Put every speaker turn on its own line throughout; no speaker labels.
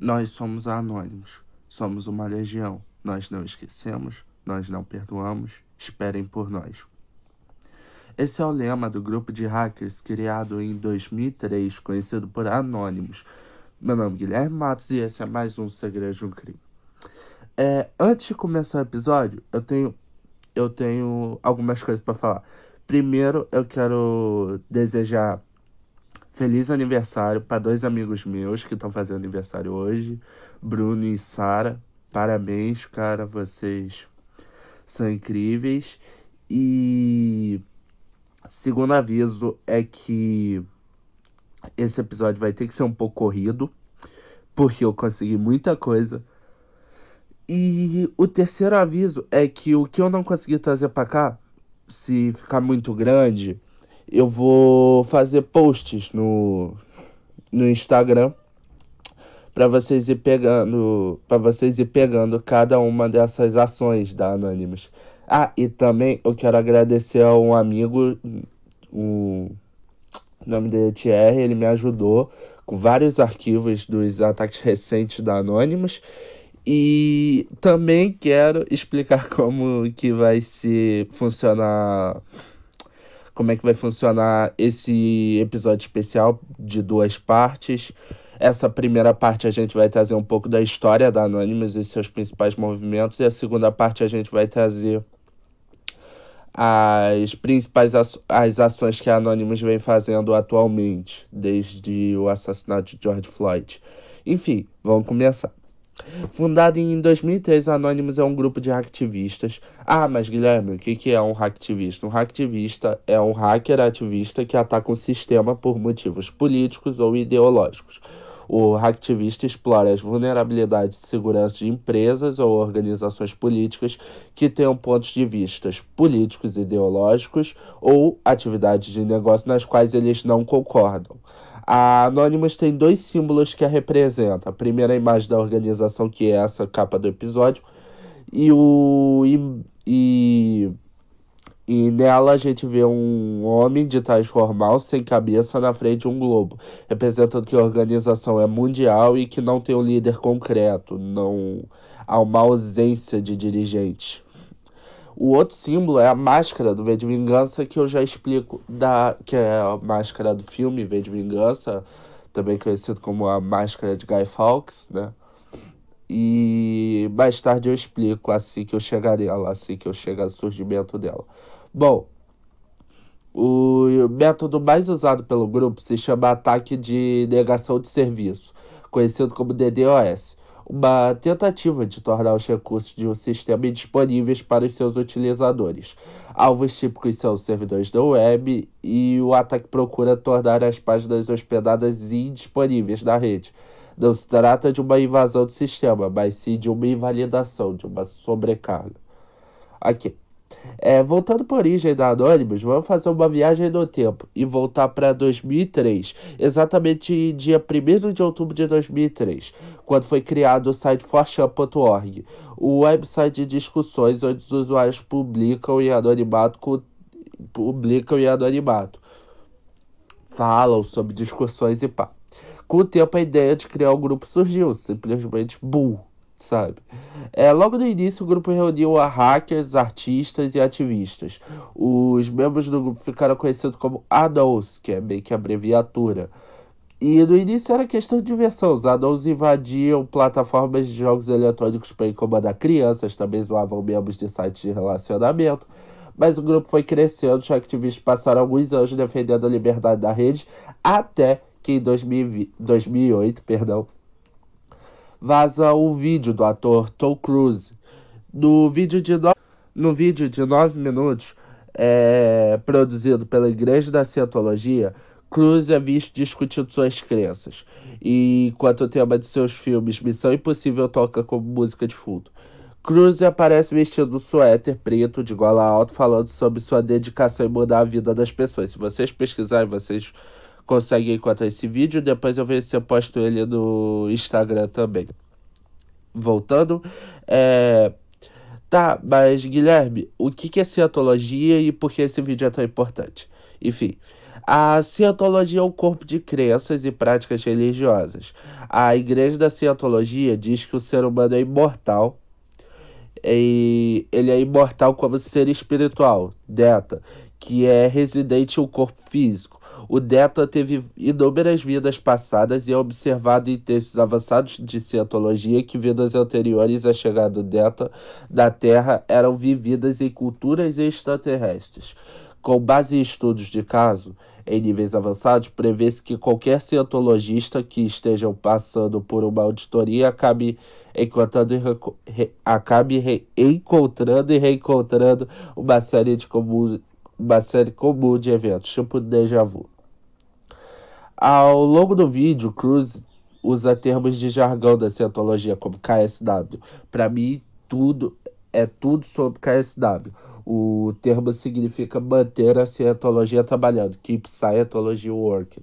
Nós somos anônimos, somos uma legião. Nós não esquecemos, nós não perdoamos. Esperem por nós. Esse é o lema do grupo de hackers criado em 2003, conhecido por Anônimos. Meu nome é Guilherme Matos e esse é mais um Segredo de um Crime. É, antes de começar o episódio, eu tenho, eu tenho algumas coisas para falar. Primeiro, eu quero desejar feliz aniversário para dois amigos meus que estão fazendo aniversário hoje, Bruno e Sara. Parabéns, cara, vocês são incríveis. E segundo aviso é que esse episódio vai ter que ser um pouco corrido, porque eu consegui muita coisa. E o terceiro aviso é que o que eu não consegui trazer para cá se ficar muito grande, eu vou fazer posts no, no Instagram para vocês ir pegando, para vocês ir pegando cada uma dessas ações da Anonymous. Ah, e também eu quero agradecer a um amigo, o nome dele é Thierry, ele me ajudou com vários arquivos dos ataques recentes da Anonymous e também quero explicar como que vai se funcionar como é que vai funcionar esse episódio especial de duas partes. Essa primeira parte a gente vai trazer um pouco da história da Anonymous e seus principais movimentos e a segunda parte a gente vai trazer as principais as ações que a Anonymous vem fazendo atualmente, desde o assassinato de George Floyd. Enfim, vamos começar. Fundado em 2003, a Anonymous é um grupo de hacktivistas. Ah, mas Guilherme, o que é um hacktivista? Um hacktivista é um hacker ativista que ataca um sistema por motivos políticos ou ideológicos. O hacktivista explora as vulnerabilidades de segurança de empresas ou organizações políticas que tenham pontos de vista políticos, ideológicos ou atividades de negócio nas quais eles não concordam. A Anonymous tem dois símbolos que a representam. A primeira imagem da organização, que é essa capa do episódio, e o e, e, e nela a gente vê um homem de traje formal sem cabeça na frente de um globo, representando que a organização é mundial e que não tem um líder concreto, não há uma ausência de dirigente. O outro símbolo é a máscara do V de Vingança, que eu já explico, da, que é a máscara do filme V de Vingança, também conhecido como a máscara de Guy Fawkes, né? E mais tarde eu explico assim que eu chegarei lá, assim que eu chegar ao surgimento dela. Bom, o método mais usado pelo grupo se chama ataque de negação de serviço, conhecido como DDoS uma tentativa de tornar os recursos de um sistema indisponíveis para os seus utilizadores. Alvos típicos são os servidores da web e o ataque procura tornar as páginas hospedadas indisponíveis na rede. Não se trata de uma invasão do sistema, mas sim de uma invalidação, de uma sobrecarga. Aqui. É, voltando para a origem da Anonymous, vamos fazer uma viagem no tempo e voltar para 2003, exatamente dia 1 de outubro de 2003, quando foi criado o site forchan.org, o website de discussões onde os usuários publicam em anonimato, publicam em anonimato, falam sobre discussões e pá. Com o tempo, a ideia de criar um grupo surgiu, simplesmente burro sabe? É, logo no início, o grupo reuniu a hackers, artistas e ativistas. Os membros do grupo ficaram conhecidos como ADOS, que é meio que abreviatura. E no início era questão de diversão. Os ADOS invadiam plataformas de jogos eletrônicos para incomodar crianças, também zoavam membros de sites de relacionamento. Mas o grupo foi crescendo, os ativistas passaram alguns anos defendendo a liberdade da rede, até que em 2008, perdão, vaza o vídeo do ator Tom Cruise. No vídeo de, no... no vídeo de 9 minutos, é... produzido pela Igreja da Cientologia, Cruise é visto discutindo suas crenças, e enquanto o tema de seus filmes Missão Impossível toca como música de fundo. Cruise aparece vestido um suéter preto de gola alta, falando sobre sua dedicação em mudar a vida das pessoas. Se vocês pesquisarem, vocês consegue encontrar esse vídeo. Depois eu vejo se eu posto ele no Instagram também. Voltando, é... Tá, mas Guilherme, o que é cientologia e por que esse vídeo é tão importante? Enfim, A cientologia é um corpo de crenças e práticas religiosas. A Igreja da Cientologia diz que o ser humano é imortal. E ele é imortal como ser espiritual, Deta, que é residente em um corpo físico. O Deta teve inúmeras vidas passadas e é observado em textos avançados de cientologia que vidas anteriores à chegada do Deta da Terra eram vividas em culturas extraterrestres. Com base em estudos de caso, em níveis avançados, prevê-se que qualquer cientologista que esteja passando por uma auditoria acabe encontrando, e acabe encontrando e reencontrando uma série de comum, uma série comum de eventos, tipo déjà vu. Ao longo do vídeo, Cruz usa termos de jargão da cientologia, como KSW. Para mim, tudo é tudo sobre KSW. O termo significa manter a cientologia trabalhando, keep Scientology working.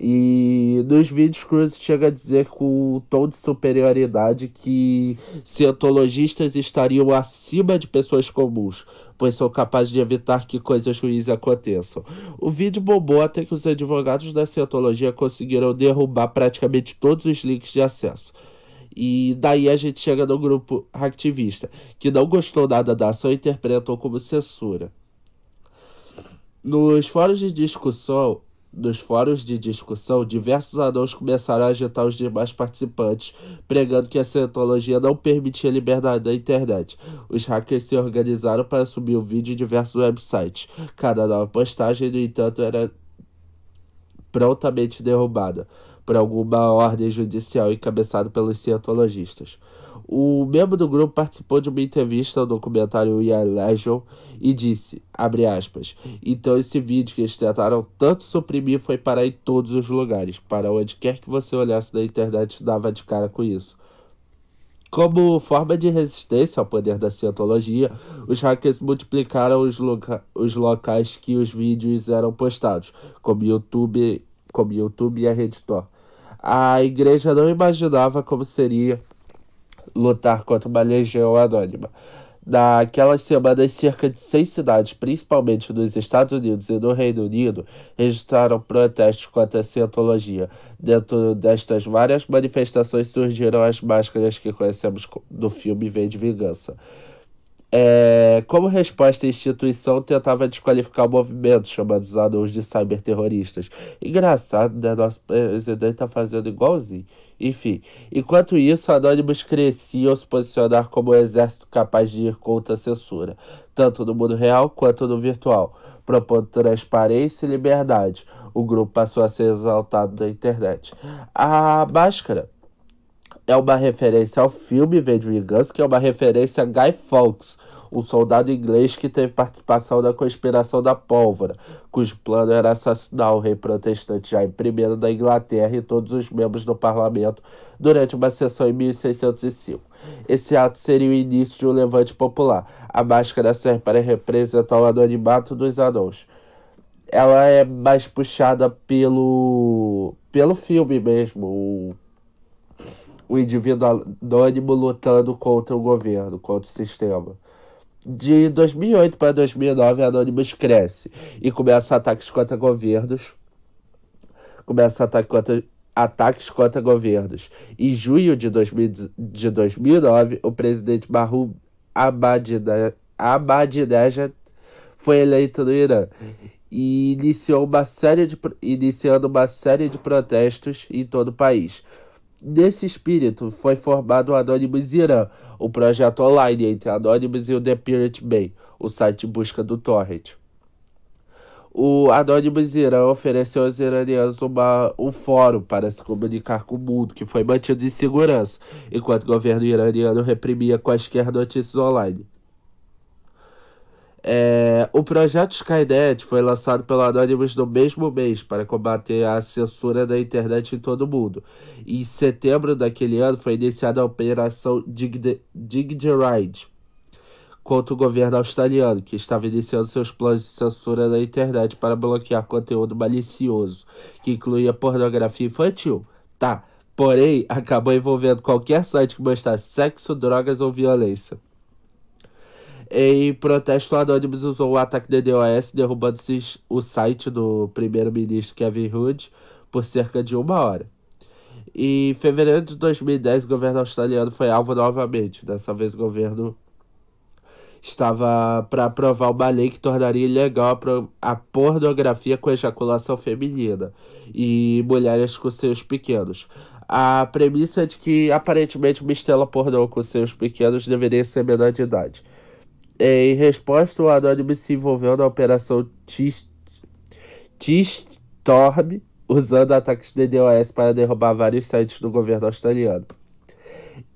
E nos vídeos Cruz chega a dizer com um tom de superioridade que cientologistas estariam acima de pessoas comuns, pois são capazes de evitar que coisas ruins aconteçam. O vídeo bombou até que os advogados da cientologia conseguiram derrubar praticamente todos os links de acesso. E daí a gente chega no grupo hacktivista, que não gostou nada da ação e interpretou como censura. Nos fóruns de discussão, nos fóruns de discussão, diversos anãos começaram a agitar os demais participantes, pregando que a cientologia não permitia liberdade na internet. Os hackers se organizaram para subir o vídeo em diversos websites. Cada nova postagem, no entanto, era prontamente derrubada por alguma ordem judicial encabeçada pelos cientologistas. O membro do grupo participou de uma entrevista ao documentário We Are Legion e disse, abre aspas, então esse vídeo que eles tentaram tanto suprimir foi parar em todos os lugares. Para onde quer que você olhasse na internet, dava de cara com isso. Como forma de resistência ao poder da cientologia, os hackers multiplicaram os, loca os locais que os vídeos eram postados, como YouTube, como YouTube e a Redditor a igreja não imaginava como seria lutar contra uma legião anônima. Naquelas semanas, cerca de seis cidades, principalmente nos Estados Unidos e no Reino Unido, registraram protestos contra a cientologia. Dentro destas várias manifestações surgiram as máscaras que conhecemos do filme V de Vingança. É, como resposta, a instituição tentava desqualificar o movimento, chamando os anúncios de cyberterroristas. Engraçado, né? Nosso presidente está fazendo igualzinho. Enfim, enquanto isso, anônimos cresciam se posicionar como um exército capaz de ir contra a censura, tanto no mundo real quanto no virtual, propondo transparência e liberdade. O grupo passou a ser exaltado na internet. A máscara é uma referência ao filme V de Vingança, que é uma referência a Guy Fawkes, um soldado inglês que teve participação na conspiração da pólvora, cujo plano era assassinar o rei protestante Jaime I da Inglaterra e todos os membros do parlamento durante uma sessão em 1605. Esse ato seria o início de um levante popular. A máscara serve para representar o anonimato dos anãos. Ela é mais puxada pelo, pelo filme mesmo, o indivíduo anônimo lutando contra o governo, contra o sistema. De 2008 para 2009, Anonymous cresce e começa ataques contra governos. Começa ataque contra, ataques contra governos. Em junho de, 2000, de 2009, o presidente Mahmoud Ahmadinejad foi eleito no Irã e iniciou uma série de, iniciando uma série de protestos em todo o país. Nesse espírito, foi formado o Anonymous Irã, o projeto online entre Anonymous e o The Pirate Bay, o site de busca do torrent. O Anonymous Irã ofereceu aos iranianos uma, um fórum para se comunicar com o mundo, que foi mantido em segurança, enquanto o governo iraniano reprimia quaisquer notícias online. É, o projeto Skynet foi lançado pelo Anonymous no mesmo mês para combater a censura da internet em todo o mundo. Em setembro daquele ano foi iniciada a Operação Diggeride contra o governo australiano, que estava iniciando seus planos de censura da internet para bloquear conteúdo malicioso, que incluía pornografia infantil. Tá, porém, acabou envolvendo qualquer site que mostrasse sexo, drogas ou violência. Em protesto, o Anonymous usou o ataque de DDoS, derrubando o site do primeiro-ministro Kevin Hood por cerca de uma hora. Em fevereiro de 2010, o governo australiano foi alvo novamente. Dessa vez, o governo estava para aprovar uma lei que tornaria ilegal a pornografia com ejaculação feminina e mulheres com seus pequenos. A premissa é de que aparentemente uma estrela pornô com seus pequenos deveria ser menor de idade. Em resposta, o Anônimo se envolveu na operação T-Storm, usando ataques de DDoS para derrubar vários sites do governo australiano.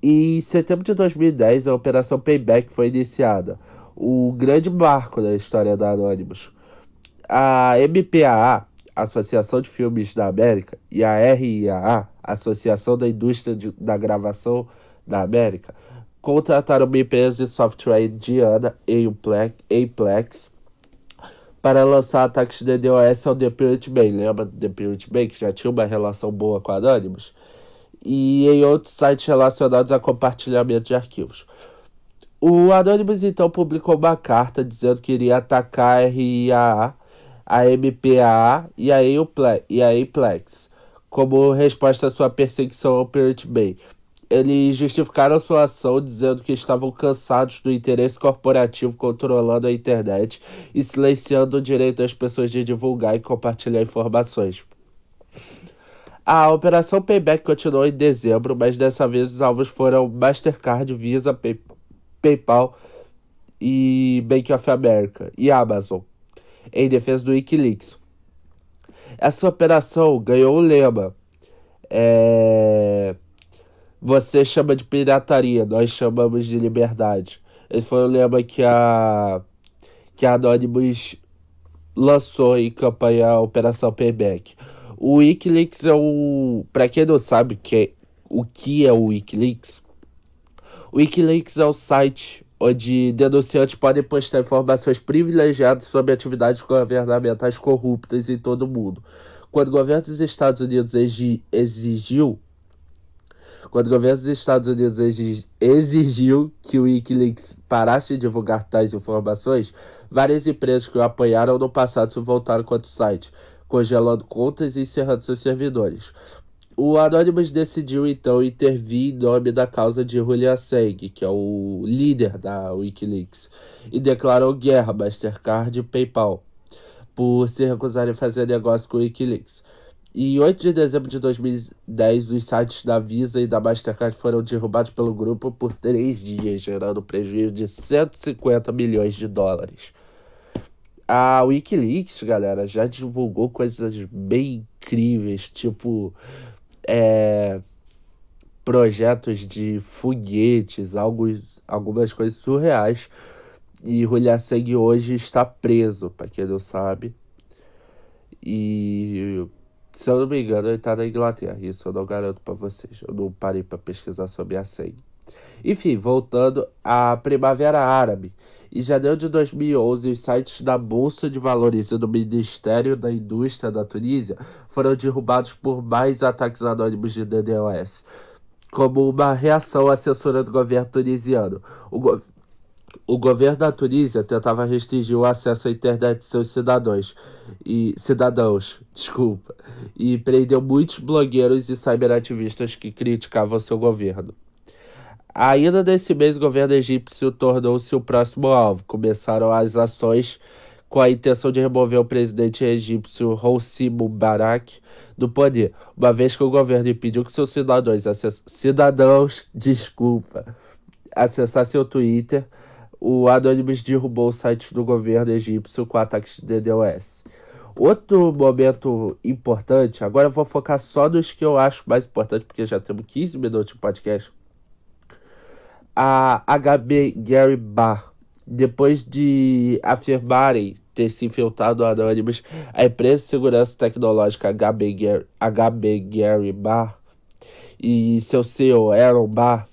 Em setembro de 2010, a Operação Payback foi iniciada, o grande marco da história da Anonymous. A MPAA, Associação de Filmes da América, e a RIAA, Associação da Indústria de, da Gravação da América, contrataram uma empresa de software indiana, Aplex, para lançar ataques de DDoS ao The Pirate Bay. Lembra do The Pirate Bay, que já tinha uma relação boa com a Anonymous? e em outros sites relacionados a compartilhamento de arquivos. O Anonymous então publicou uma carta dizendo que iria atacar a RIAA, a MPAA e a Aplex como resposta à sua perseguição ao Pirate Bay. Eles justificaram sua ação dizendo que estavam cansados do interesse corporativo controlando a internet e silenciando o direito das pessoas de divulgar e compartilhar informações. A operação Payback continuou em dezembro, mas dessa vez os alvos foram Mastercard, Visa, Pay PayPal e Bank of America e Amazon, em defesa do Wikileaks. Essa operação ganhou o lema. É... Você chama de pirataria, nós chamamos de liberdade. Esse foi o lema que a que a Anonymous lançou em campanha Operação Payback. O Wikileaks é o. Para quem não sabe que é, o que é o Wikileaks, o Wikileaks é o site onde denunciantes podem postar informações privilegiadas sobre atividades governamentais corruptas em todo o mundo. Quando o governo dos Estados Unidos exigiu quando o governo dos Estados Unidos exigiu que o Wikileaks parasse de divulgar tais informações, várias empresas que o apoiaram no passado se voltaram contra o site congelando contas e encerrando seus servidores. O Anonymous decidiu então intervir em nome da causa de Julian Assange, que é o líder da Wikileaks, e declarou guerra a Mastercard e PayPal por se recusarem a fazer negócio com o Wikileaks. Em 8 de dezembro de 2010, os sites da Visa e da Mastercard foram derrubados pelo grupo por três dias, gerando prejuízo de 150 milhões de dólares. A Wikileaks, galera, já divulgou coisas bem incríveis, tipo é, projetos de foguetes, alguns, algumas coisas surreais. E Julian Assange hoje está preso, para quem não sabe. E se eu não me engano, ele está na Inglaterra. Isso eu não garanto para vocês. Eu não parei para pesquisar sobre a Sangue. Enfim, voltando à Primavera Árabe. Em janeiro de 2011, os sites da Bolsa de Valores e do Ministério da Indústria da Tunísia foram derrubados por mais ataques anônimos de DDoS. Como uma reação à censura do governo tunisiano, o, go o governo da Tunísia tentava restringir o acesso à internet de seus cidadãos e cidadãos, desculpa, e prendeu muitos blogueiros e cyberativistas que criticavam seu governo. Ainda nesse mês, o governo egípcio tornou-se o próximo alvo. Começaram as ações com a intenção de remover o presidente egípcio Hosni Mubarak do poder, uma vez que o governo impediu que seus cidadãos, cidadãos, desculpa, acessassem o Twitter. O Anonymous derrubou o site do governo egípcio com ataques de DDoS. Outro momento importante, agora eu vou focar só nos que eu acho mais importante, porque já temos 15 minutos de podcast a HB Gary Barr, depois de afirmarem ter se infiltrado anônimos, a empresa de segurança tecnológica HB Gary, HB Gary Barr e seu CEO Aaron Barr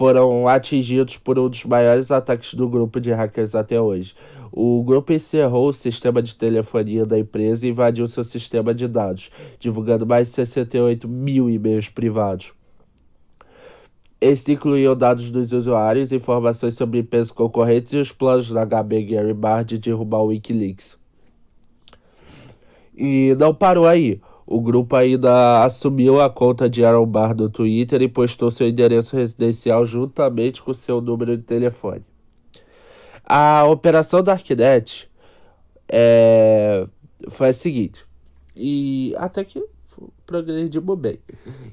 foram atingidos por um dos maiores ataques do grupo de hackers até hoje. O grupo encerrou o sistema de telefonia da empresa e invadiu seu sistema de dados, divulgando mais de 68 mil e-mails privados. Esse incluía dados dos usuários, informações sobre empresas concorrentes e os planos da HB Gary Barr de derrubar o Wikileaks. E não parou aí. O grupo ainda assumiu a conta de Aaron Barr no Twitter e postou seu endereço residencial juntamente com seu número de telefone. A operação Darknet é, foi a seguinte, e até que progrediu bem.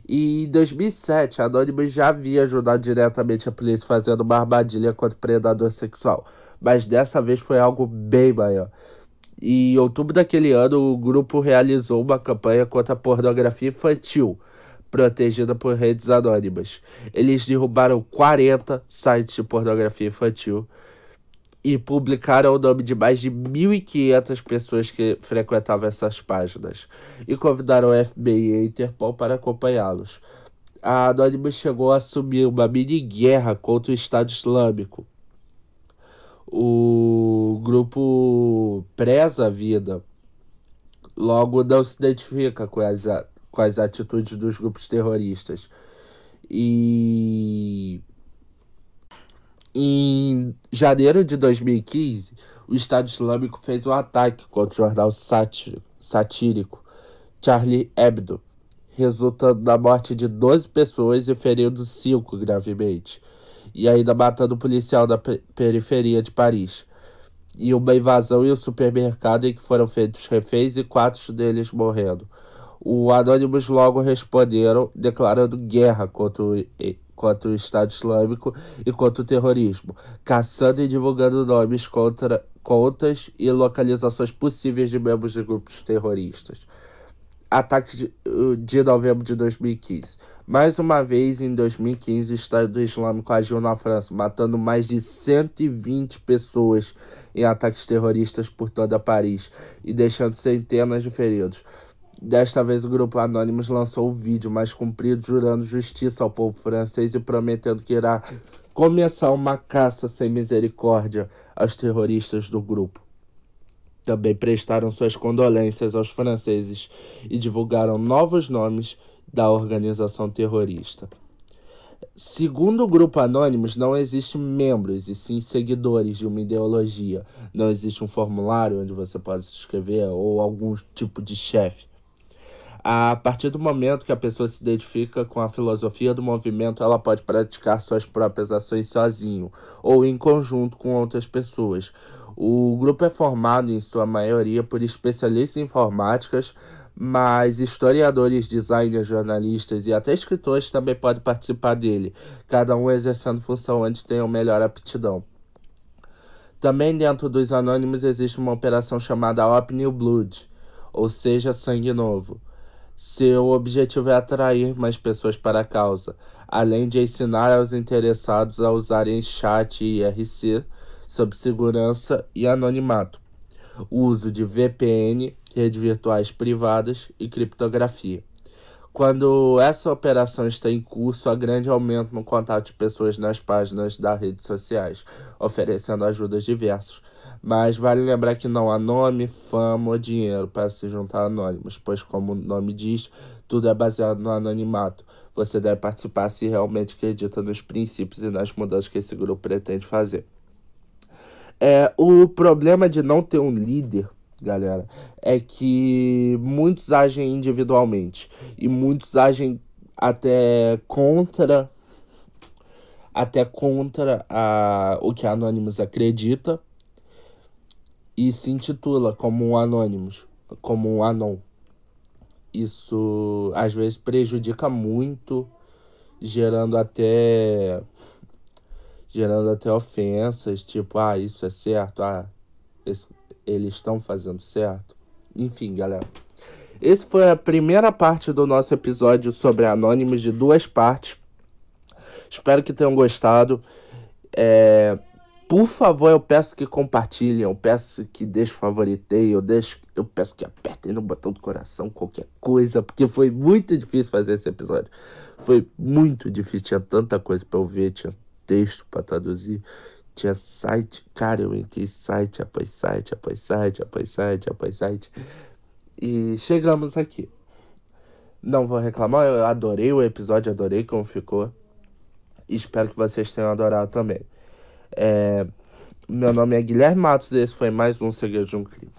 E em 2007, Anonymous já havia ajudado diretamente a polícia fazendo uma armadilha contra o predador sexual, mas dessa vez foi algo bem maior. Em outubro daquele ano, o grupo realizou uma campanha contra a pornografia infantil, protegida por redes anônimas. Eles derrubaram 40 sites de pornografia infantil e publicaram o nome de mais de 1.500 pessoas que frequentavam essas páginas e convidaram o FBI e a Interpol para acompanhá-los. A Anonymous chegou a assumir uma mini guerra contra o Estado Islâmico. O grupo preza a vida, logo não se identifica com as, com as atitudes dos grupos terroristas. E em janeiro de 2015, o Estado Islâmico fez um ataque contra o jornal satírico Charlie Hebdo, resultando na morte de 12 pessoas e ferindo 5 gravemente, e ainda matando policial da periferia de Paris. E uma invasão em um supermercado em que foram feitos reféns e quatro deles morrendo. O Anonymous logo responderam declarando guerra contra o contra o Estado Islâmico e contra o terrorismo, caçando e divulgando nomes, contra, contas e localizações possíveis de membros de grupos terroristas. Ataque de, de novembro de 2015. Mais uma vez, em 2015, o Estado Islâmico agiu na França, matando mais de 120 pessoas em ataques terroristas por toda Paris e deixando centenas de feridos. Desta vez, o grupo Anonymous lançou o vídeo mais comprido, jurando justiça ao povo francês e prometendo que irá começar uma caça sem misericórdia aos terroristas do grupo. Também prestaram suas condolências aos franceses e divulgaram novos nomes da organização terrorista. Segundo o grupo Anonymous, não existem membros e sim seguidores de uma ideologia. Não existe um formulário onde você pode se inscrever ou algum tipo de chefe. A partir do momento que a pessoa se identifica com a filosofia do movimento, ela pode praticar suas próprias ações sozinho ou em conjunto com outras pessoas. O grupo é formado, em sua maioria, por especialistas em informáticas, mas historiadores, designers, jornalistas e até escritores também podem participar dele, cada um exercendo função onde tenham melhor aptidão. Também dentro dos anônimos existe uma operação chamada Op New Blood, ou seja, sangue novo. Seu objetivo é atrair mais pessoas para a causa, além de ensinar aos interessados a usarem chat e IRC sob segurança e anonimato, uso de VPN, redes virtuais privadas e criptografia. Quando essa operação está em curso, há grande aumento no contato de pessoas nas páginas das redes sociais, oferecendo ajudas diversas mas vale lembrar que não há nome, fama ou dinheiro para se juntar anônimos, pois, como o nome diz, tudo é baseado no anonimato. Você deve participar se realmente acredita nos princípios e nas mudanças que esse grupo pretende fazer. É, o problema de não ter um líder, galera, é que muitos agem individualmente e muitos agem até contra até contra a, o que a Anonymous acredita e se intitula como um Anonymous, como um Anon. Isso às vezes prejudica muito, gerando até gerando até ofensas, tipo, ah, isso é certo, ah, eles estão fazendo certo. Enfim, galera. Esse foi a primeira parte do nosso episódio sobre Anônimos de duas partes. Espero que tenham gostado. É, por favor, eu peço que compartilhem, eu peço que deixem favoritei, eu, deixo, eu peço que apertem no botão do coração, qualquer coisa, porque foi muito difícil fazer esse episódio. Foi muito difícil, tinha tanta coisa para eu ver, tinha texto para traduzir, tinha site, cara, eu entrei site após site, após site, após site, após site. E chegamos aqui. Não vou reclamar, eu adorei o episódio, adorei como ficou. Espero que vocês tenham adorado também. É... Meu nome é Guilherme Matos e esse foi mais um Segredo de um Crime.